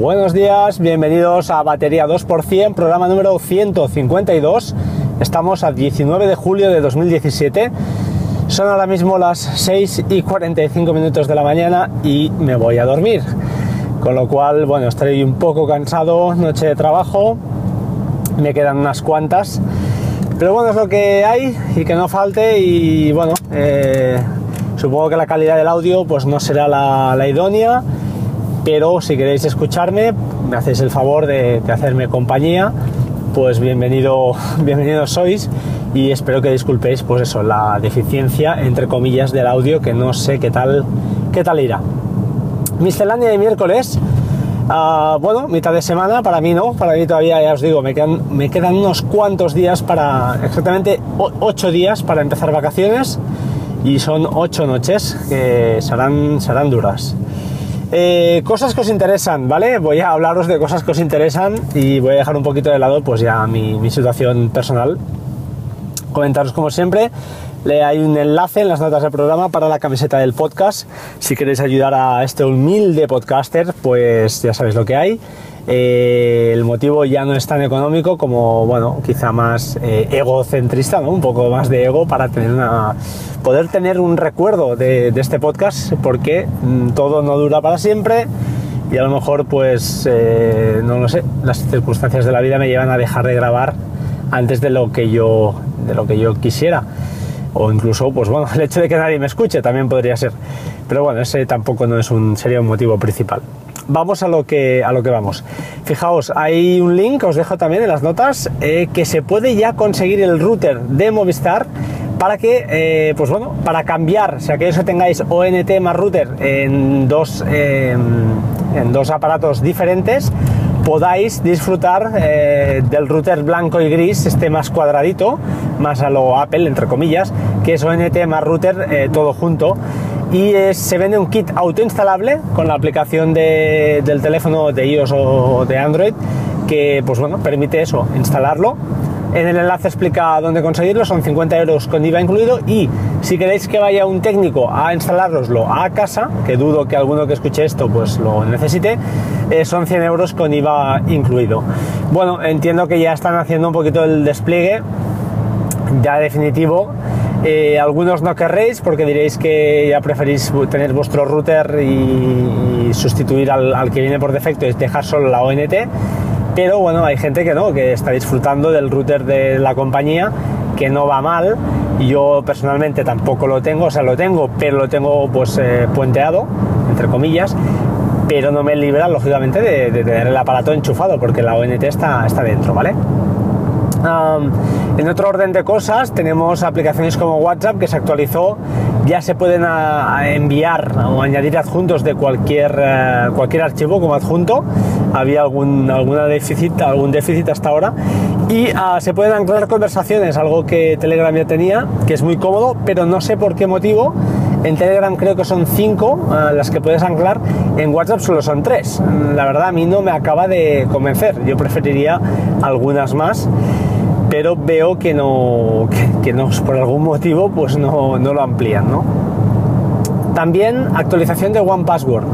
Buenos días, bienvenidos a Batería 2%, programa número 152. Estamos a 19 de julio de 2017. Son ahora mismo las 6 y 45 minutos de la mañana y me voy a dormir. Con lo cual, bueno, estoy un poco cansado, noche de trabajo, me quedan unas cuantas. Pero bueno, es lo que hay y que no falte y bueno, eh, supongo que la calidad del audio pues no será la, la idónea pero si queréis escucharme, me hacéis el favor de, hacerme compañía, pues bienvenido, bienvenidos sois y espero que disculpéis pues eso, la deficiencia entre comillas del audio que no sé qué tal, qué tal irá. Miscelánea de miércoles, uh, bueno, mitad de semana, para mí no, para mí todavía ya os digo, me quedan, me quedan unos cuantos días para, exactamente ocho días para empezar vacaciones y son ocho noches que serán, serán duras. Eh, cosas que os interesan, ¿vale? Voy a hablaros de cosas que os interesan y voy a dejar un poquito de lado pues ya mi, mi situación personal. Comentaros como siempre, le hay un enlace en las notas del programa para la camiseta del podcast. Si queréis ayudar a este humilde podcaster, pues ya sabéis lo que hay. Eh, el motivo ya no es tan económico como, bueno, quizá más eh, egocentrista, ¿no? Un poco más de ego para poder tener un recuerdo de, este podcast, porque mmm, todo no dura para siempre y a lo mejor, pues, eh, no lo sé, las circunstancias de la vida me llevan a dejar de grabar antes de lo que yo, de lo que yo quisiera o incluso, pues bueno, el hecho de que nadie me escuche también podría ser. Pero bueno, ese tampoco no es un, sería un motivo principal. Vamos a lo que, a lo que vamos. Fijaos, hay un link, os dejo también en las notas, eh, que se puede ya conseguir el router de Movistar para que, eh, pues bueno, para cambiar, si aquellos que tengáis ONT más router en dos, eh, en dos aparatos diferentes, podáis disfrutar eh, del router blanco y gris, este más cuadradito, más a lo Apple, entre comillas, que es ONT más router todo junto. Y eh, se vende un kit autoinstalable con la aplicación de, del teléfono de iOS o de Android que pues bueno, permite eso, instalarlo en el enlace explica dónde conseguirlo, son 50 euros con IVA incluido y si queréis que vaya un técnico a instalároslo a casa, que dudo que alguno que escuche esto pues lo necesite, eh, son 100 euros con IVA incluido. Bueno, entiendo que ya están haciendo un poquito el despliegue ya definitivo. Eh, algunos no querréis porque diréis que ya preferís tener vuestro router y, y sustituir al, al que viene por defecto y dejar solo la ONT pero bueno, hay gente que no, que está disfrutando del router de la compañía, que no va mal. Yo personalmente tampoco lo tengo, o sea, lo tengo, pero lo tengo pues eh, puenteado, entre comillas, pero no me libra, lógicamente, de, de, tener el aparato enchufado, porque la ONT está, está dentro, ¿vale? Um, en otro orden de cosas, tenemos aplicaciones como WhatsApp que se actualizó. Ya se pueden a, a enviar o añadir adjuntos de cualquier, uh, cualquier archivo como adjunto. Había algún, alguna déficit, algún déficit hasta ahora. Y uh, se pueden anclar conversaciones, algo que Telegram ya tenía, que es muy cómodo, pero no sé por qué motivo. En Telegram creo que son cinco uh, las que puedes anclar, en WhatsApp solo son tres. La verdad a mí no me acaba de convencer, yo preferiría algunas más pero veo que no, que, no por algún motivo pues no, no lo amplían, ¿no? También actualización de One Password.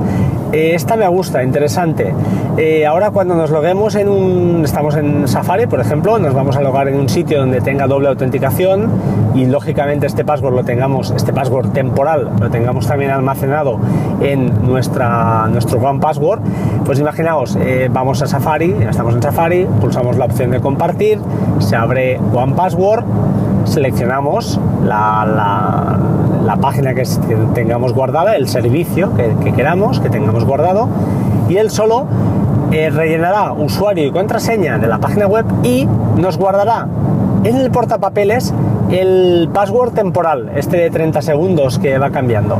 Eh, esta me gusta, interesante. Eh, ahora cuando nos loguemos en un... Estamos en Safari, por ejemplo, nos vamos a logar en un sitio donde tenga doble autenticación y lógicamente este password lo tengamos, este password temporal, lo tengamos también almacenado en nuestra, nuestro One Password, pues imaginaos, eh, vamos a Safari, estamos en Safari, pulsamos la opción de compartir, se abre One Password, seleccionamos la, la, la página que, tengamos guardada, el servicio que, que, queramos, que tengamos guardado, y él solo eh, rellenará usuario y contraseña de la página web y nos guardará en el portapapeles el password temporal, este de 30 segundos que va cambiando.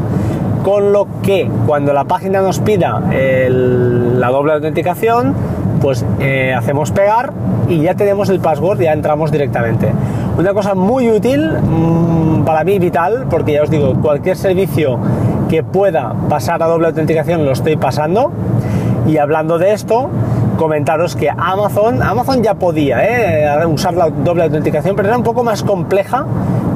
Con lo que cuando la página nos pida la doble autenticación, pues eh, hacemos pegar y ya tenemos el password, ya entramos directamente. Una cosa muy útil, mmm, para mí vital, porque ya os digo, cualquier servicio que pueda pasar a doble autenticación lo estoy pasando. Y hablando de esto, comentaros que Amazon, Amazon ya podía ¿eh? usar la doble autenticación, pero era un poco más compleja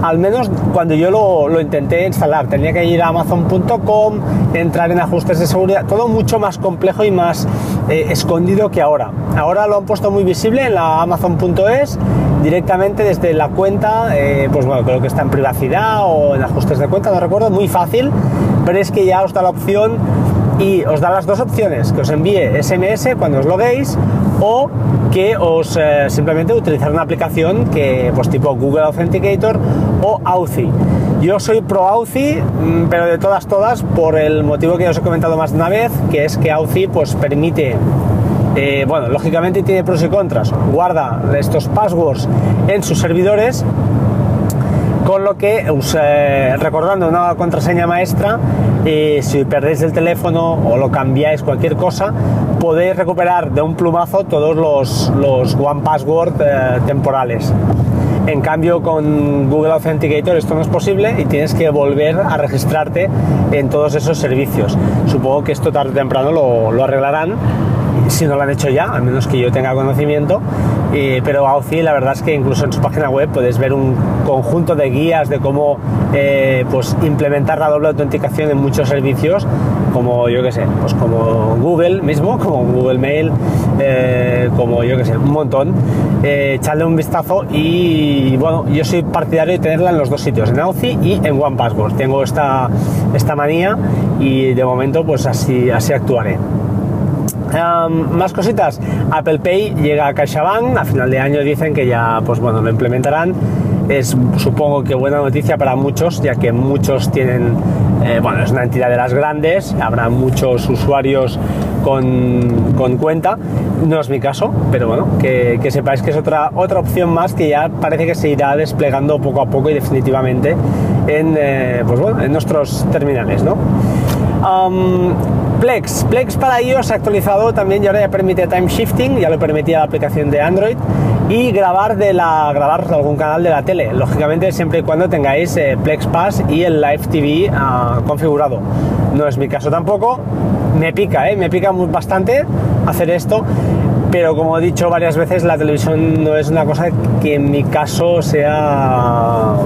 al menos cuando yo lo, intenté instalar. Tenía que ir a amazon.com, entrar en ajustes de seguridad, todo mucho más complejo y más eh, escondido que ahora. Ahora lo han puesto muy visible en la amazon.es directamente desde la cuenta, eh, pues bueno, creo que está en privacidad o en ajustes de cuenta, no recuerdo, muy fácil, pero es que ya os da la opción y os da las dos opciones, que os envíe SMS cuando os loguéis o que os eh, simplemente utilizar una aplicación que pues tipo Google Authenticator o Authy. Yo soy pro Authy, mm, pero de todas todas por el motivo que os he comentado más de una vez, que es que Authy pues permite eh, bueno, lógicamente tiene pros y contras. Guarda estos passwords en sus servidores, con lo que, eh, recordando una contraseña maestra, eh, si perdéis el teléfono o lo cambiáis, cualquier cosa, podéis recuperar de un plumazo todos los, los One Password temporales. En cambio, con Google Authenticator esto no es posible y tienes que volver a registrarte en todos esos servicios. Supongo que esto tarde o temprano lo, lo arreglarán si no lo han hecho ya, al menos que yo tenga conocimiento. Pero AUCI la verdad es que incluso en su página web puedes ver un conjunto de guías de cómo eh, pues implementar la doble autenticación en muchos servicios, como yo que sé, pues como Google mismo, como Google Mail, eh, como yo que sé, un montón. Eh, echarle un vistazo y bueno, yo soy partidario de tenerla en los dos sitios, en AUCI y en OnePassword. Tengo esta, esta manía y de momento pues así, así actuaré más cositas. Apple Pay llega a CaixaBank. A final de año dicen que ya, pues bueno, lo implementarán. Es supongo que buena noticia para muchos, ya que muchos tienen, eh, bueno, es una entidad de las grandes, habrá muchos usuarios con, con cuenta. No es mi caso, pero bueno, que, sepáis que es otra, otra opción más que ya parece que se irá desplegando poco a poco y definitivamente en, eh, pues bueno, en nuestros terminales, ¿no? Plex. Plex para iOS actualizado también y ahora ya permite time shifting, ya lo permitía la aplicación de Android y grabar de la grabar algún canal de la tele, lógicamente siempre y cuando tengáis eh, Plex Pass y el Live TV ah, configurado. No es mi caso tampoco, me pica, eh, me pica bastante hacer esto, pero como he dicho varias veces, la televisión no es una cosa que en mi caso sea,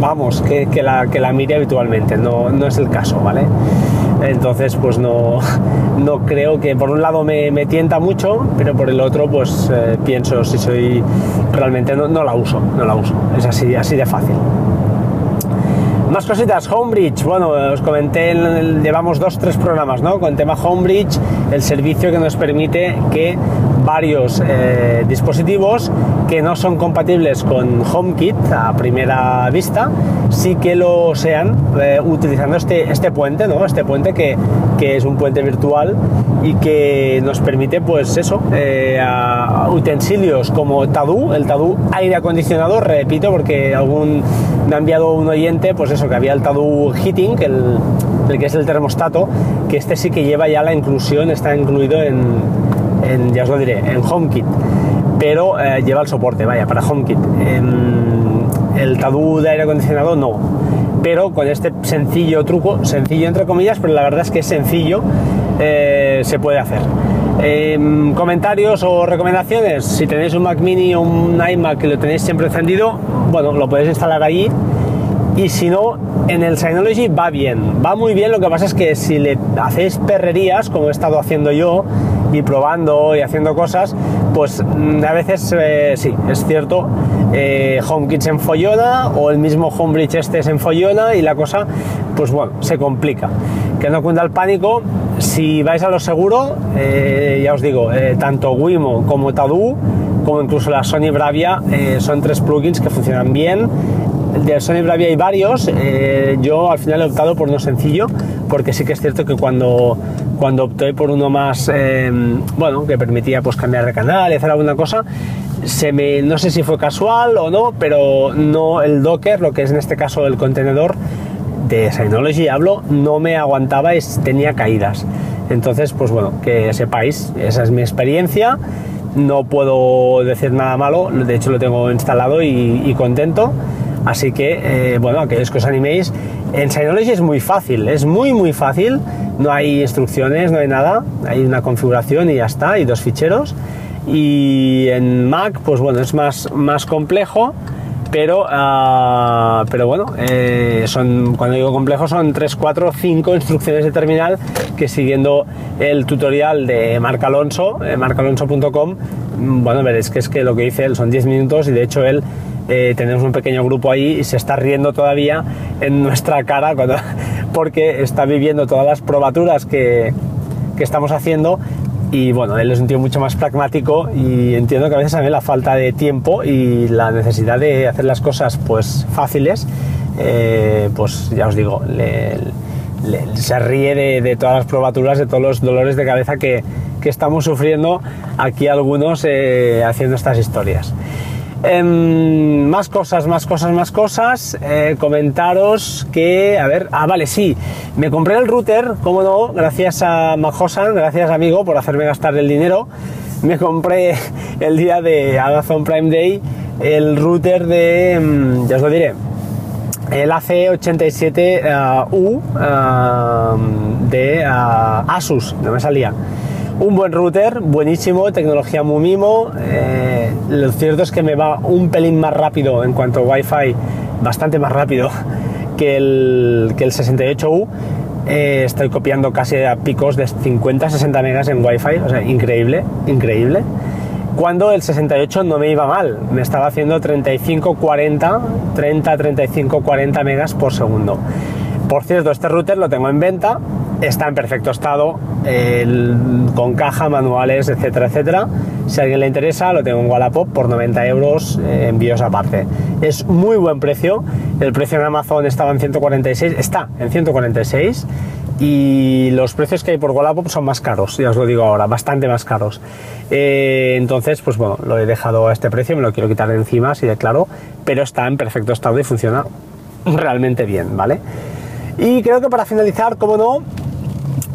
vamos, que, la, que la mire habitualmente, no, no es el caso, ¿vale? Entonces, pues no, no creo que por un lado me, me tienta mucho, pero por el otro, pues eh, pienso si soy realmente no, no, la uso, no la uso. Es así, así de fácil. Más cositas, Homebridge. Bueno, os comenté, llevamos dos, tres programas, ¿no? Con el tema Homebridge, el servicio que nos permite que varios eh, dispositivos que no son compatibles con HomeKit a primera vista, sí que lo sean eh, utilizando este, este puente, ¿no? Este puente que, que, es un puente virtual y que nos permite, pues eso, eh, utensilios como Tadu, el Tadu aire acondicionado, repito, porque algún me ha enviado un oyente, pues eso, que había el Tadu Heating, el, el que es el termostato, que este sí que lleva ya la inclusión, está incluido en ya os lo diré, en HomeKit, pero eh, lleva el soporte, vaya, para HomeKit. el Tadu de aire acondicionado no, pero con este sencillo truco, sencillo entre comillas, pero la verdad es que es sencillo, eh, se puede hacer. Em, comentarios o recomendaciones, si tenéis un Mac mini o un iMac que lo tenéis siempre encendido, bueno, lo podéis instalar ahí y si no, en el Synology va bien, va muy bien, lo que pasa es que si le hacéis perrerías, como he estado haciendo yo, y probando y haciendo cosas, pues mm, a veces eh, sí, es cierto, eh, HomeKit se enfollona o el mismo Homebridge este se enfollona y la cosa, pues bueno, se complica. Que no cuenta el pánico, si vais a lo seguro, eh, ya os digo, eh, tanto Wimo como Tadu, como incluso la Sony Bravia, son tres plugins que funcionan bien de Sony Bravia hay varios. Yo al final he optado por uno sencillo, porque sí que es cierto que cuando, cuando opté por uno más, em, bueno, que permitía pues cambiar de canal y hacer alguna cosa, se me, no sé si fue casual o no, pero no el Docker, lo que es en este caso el contenedor de Synology, hablo, no me aguantaba y tenía caídas. Entonces, pues bueno, que sepáis, esa es mi experiencia. No puedo decir nada malo, de hecho lo tengo instalado y contento. Así que, eh, bueno, aquellos que os animéis, en Synology es muy fácil, es muy muy fácil, no hay instrucciones, no hay nada, hay una configuración y ya está, y dos ficheros. Y en Mac, pues bueno, es más, más complejo, Pero, ah, pero bueno, eh, son, cuando digo complejo son 3, 4, 5 instrucciones de terminal que siguiendo el tutorial de Marc Alonso, eh, marcalonso.com, bueno, veréis que es que lo que dice él son 10 minutos y de hecho él eh, tenemos un pequeño grupo ahí y se está riendo todavía en nuestra cara porque está viviendo todas las probaturas que, que estamos haciendo y bueno, él es un tío mucho más pragmático y entiendo que a veces también la falta de tiempo y la necesidad de hacer las cosas pues fáciles, eh, pues ya os digo, se ríe de, todas las probaturas, de todos los dolores de cabeza que, que estamos sufriendo aquí algunos eh, haciendo estas historias. Em, más cosas, más cosas, más cosas. Eh, comentaros que, a ver, ah, vale, sí, me compré el router, como no, gracias a Majosan, gracias amigo por hacerme gastar el dinero. Me compré el día de Amazon Prime Day el router de, em, ya os lo diré, el AC87U uh, de uh, Asus, no me salía un buen router, buenísimo, tecnología muy mimo. Eh, lo cierto es que me va un pelín más rápido en cuanto a Wi-Fi, bastante más rápido que el, que el 68U. Eh, estoy copiando casi a picos de 50-60 megas en Wi-Fi, o sea, increíble, increíble. Cuando el 68 no me iba mal, me estaba haciendo 35-40, 30-35-40 megas por segundo. Por cierto, este router lo tengo en venta, está en perfecto estado, con caja, manuales, etcétera, etcétera. Si a alguien le interesa, lo tengo en Wallapop por 90 euros, eh, envíos aparte. Es muy buen precio, el precio en Amazon estaba en 146, está en 146 y los precios que hay por Wallapop son más caros, ya os lo digo ahora, bastante más caros. Eh, entonces, pues bueno, lo he dejado a este precio, me lo quiero quitar de encima, así de claro, pero está en perfecto estado y funciona realmente bien, ¿vale? Y creo que para finalizar, como no,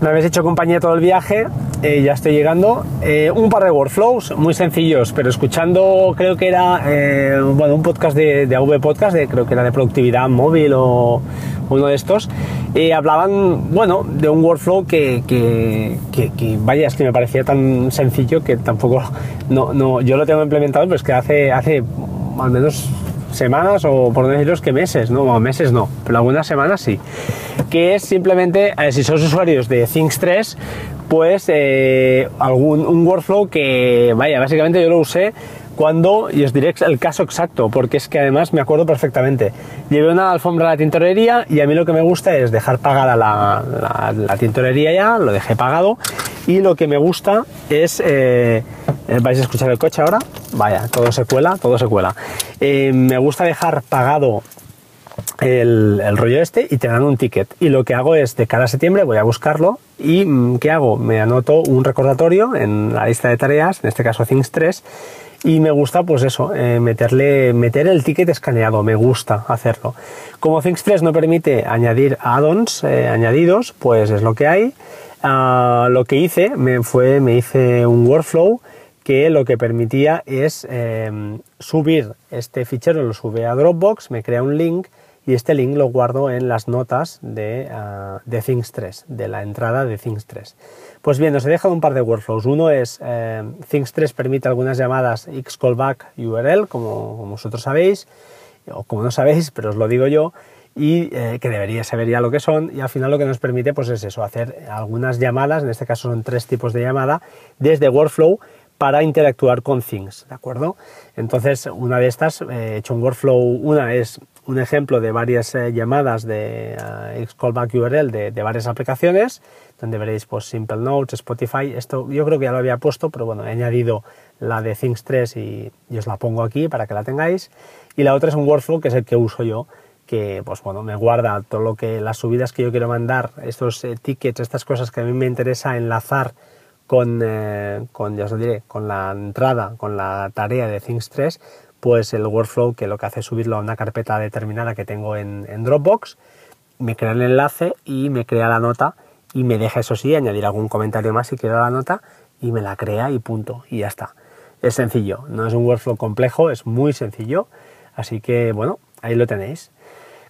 me habéis hecho compañía todo el viaje, eh, ya estoy llegando. Eh, un par de workflows muy sencillos, pero escuchando, creo que era eh, bueno, un podcast de, de AV Podcast, de, creo que era de productividad móvil o uno de estos, hablaban, bueno, de un workflow que, que, que, vaya, es que me parecía tan sencillo que tampoco, no, no, yo lo tengo implementado, pero es que hace, hace al menos semanas o por deciros que meses, no, meses no, pero algunas semanas sí. Que es simplemente, eh, si sois usuarios de Things 3, pues eh, algún un workflow que, vaya, básicamente yo lo usé cuando, y os diré el caso exacto, porque es que además me acuerdo perfectamente. Llevé una alfombra a la tintorería y a mí lo que me gusta es dejar pagada la, la, tintorería ya, lo dejé pagado, y lo que me gusta es, eh, vais a escuchar el coche ahora, vaya, todo se cuela, todo se cuela. Eh, me gusta dejar pagado el, el, rollo este y te dan un ticket. Y lo que hago es, de cada septiembre voy a buscarlo y mm, ¿qué hago? Me anoto un recordatorio en la lista de tareas, en este caso Things 3, y me gusta pues eso, eh, meterle, meter el ticket escaneado, me gusta hacerlo. Como Things 3 no permite añadir add-ons eh, añadidos, pues es lo que hay. Ah, lo que hice me fue, me hice un workflow que lo que permitía es eh, subir este fichero, lo sube a Dropbox, me crea un link y este link lo guardo en las notas de, de Things 3, de la entrada de Things 3. Pues bien, os he dejado un par de workflows. Uno es eh, Things 3 permite algunas llamadas xcallback URL, como, vosotros sabéis, o como no sabéis, pero os lo digo yo, y eh, que debería saber ya lo que son, y al final lo que nos permite pues es eso, hacer algunas llamadas, en este caso son tres tipos de llamada, desde workflow para interactuar con Things, ¿de acuerdo? Entonces, una de estas, eh, he hecho un workflow, una es un ejemplo de varias eh, llamadas de uh, Xcallback URL de, varias aplicaciones, donde veréis pues Simple Notes, Spotify, esto yo creo que ya lo había puesto, pero bueno, he añadido la de Things 3 y, os la pongo aquí para que la tengáis. Y la otra es un workflow que es el que uso yo, que pues bueno, me guarda todo lo que, las subidas que yo quiero mandar, estos eh, tickets, estas cosas que a mí me interesa enlazar con, eh, con, ya os diré, con la entrada, con la tarea de Things 3, pues el workflow que lo que hace es subirlo a una carpeta determinada que tengo en, Dropbox, me crea el enlace y me crea la nota y me deja eso sí añadir algún comentario más si quiero la nota y me la crea y punto y ya está. Es sencillo, no es un workflow complejo, es muy sencillo, así que bueno, ahí lo tenéis.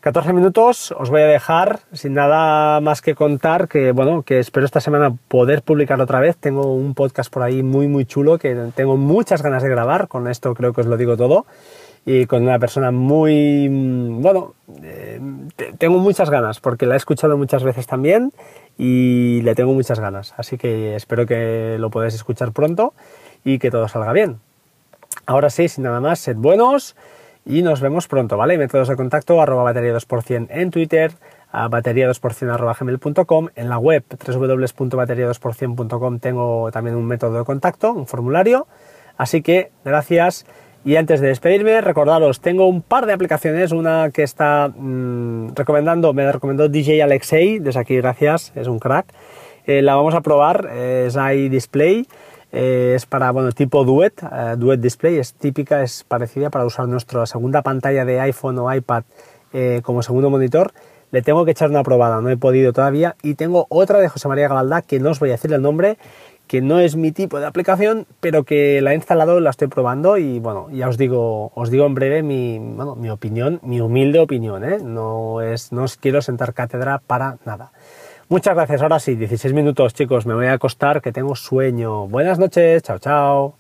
14 minutos, os voy a dejar sin nada más que contar, que bueno, que espero esta semana poder publicar otra vez. Tengo un podcast por ahí muy muy chulo que tengo muchas ganas de grabar, con esto creo que os lo digo todo. y con una persona muy, mm, bueno, eh, tengo muchas ganas porque la he escuchado muchas veces también y le tengo muchas ganas. Así que espero que lo podáis escuchar pronto y que todo salga bien. Ahora sí, sin nada más, sed buenos y nos vemos pronto, ¿vale? Métodos de contacto, arroba batería 2% en Twitter, a batería 2% arroba gmail.com, en la web www.batería 2%.com tengo también un método de contacto, un formulario. Así que gracias y antes de despedirme, recordaros, tengo un par de aplicaciones, una que está mm, recomendando, me recomendó DJ Alexei, desde aquí gracias, es un crack. Eh, la vamos a probar, es iDisplay, eh, es para, bueno, tipo Duet, eh, Duet Display, es típica, es parecida para usar nuestra segunda pantalla de iPhone o iPad como segundo monitor. Le tengo que echar una probada, no he podido todavía. Y tengo otra de José María Gabaldá, que no os voy a decir el nombre, que no es mi tipo de aplicación, pero que la he instalado, la estoy probando y bueno, ya os digo, os digo en breve mi, mi opinión, mi humilde opinión, ¿eh? no, es, no os quiero sentar cátedra para nada. Muchas gracias, ahora sí, 16 minutos chicos, me voy a acostar que tengo sueño. Buenas noches, chao chao.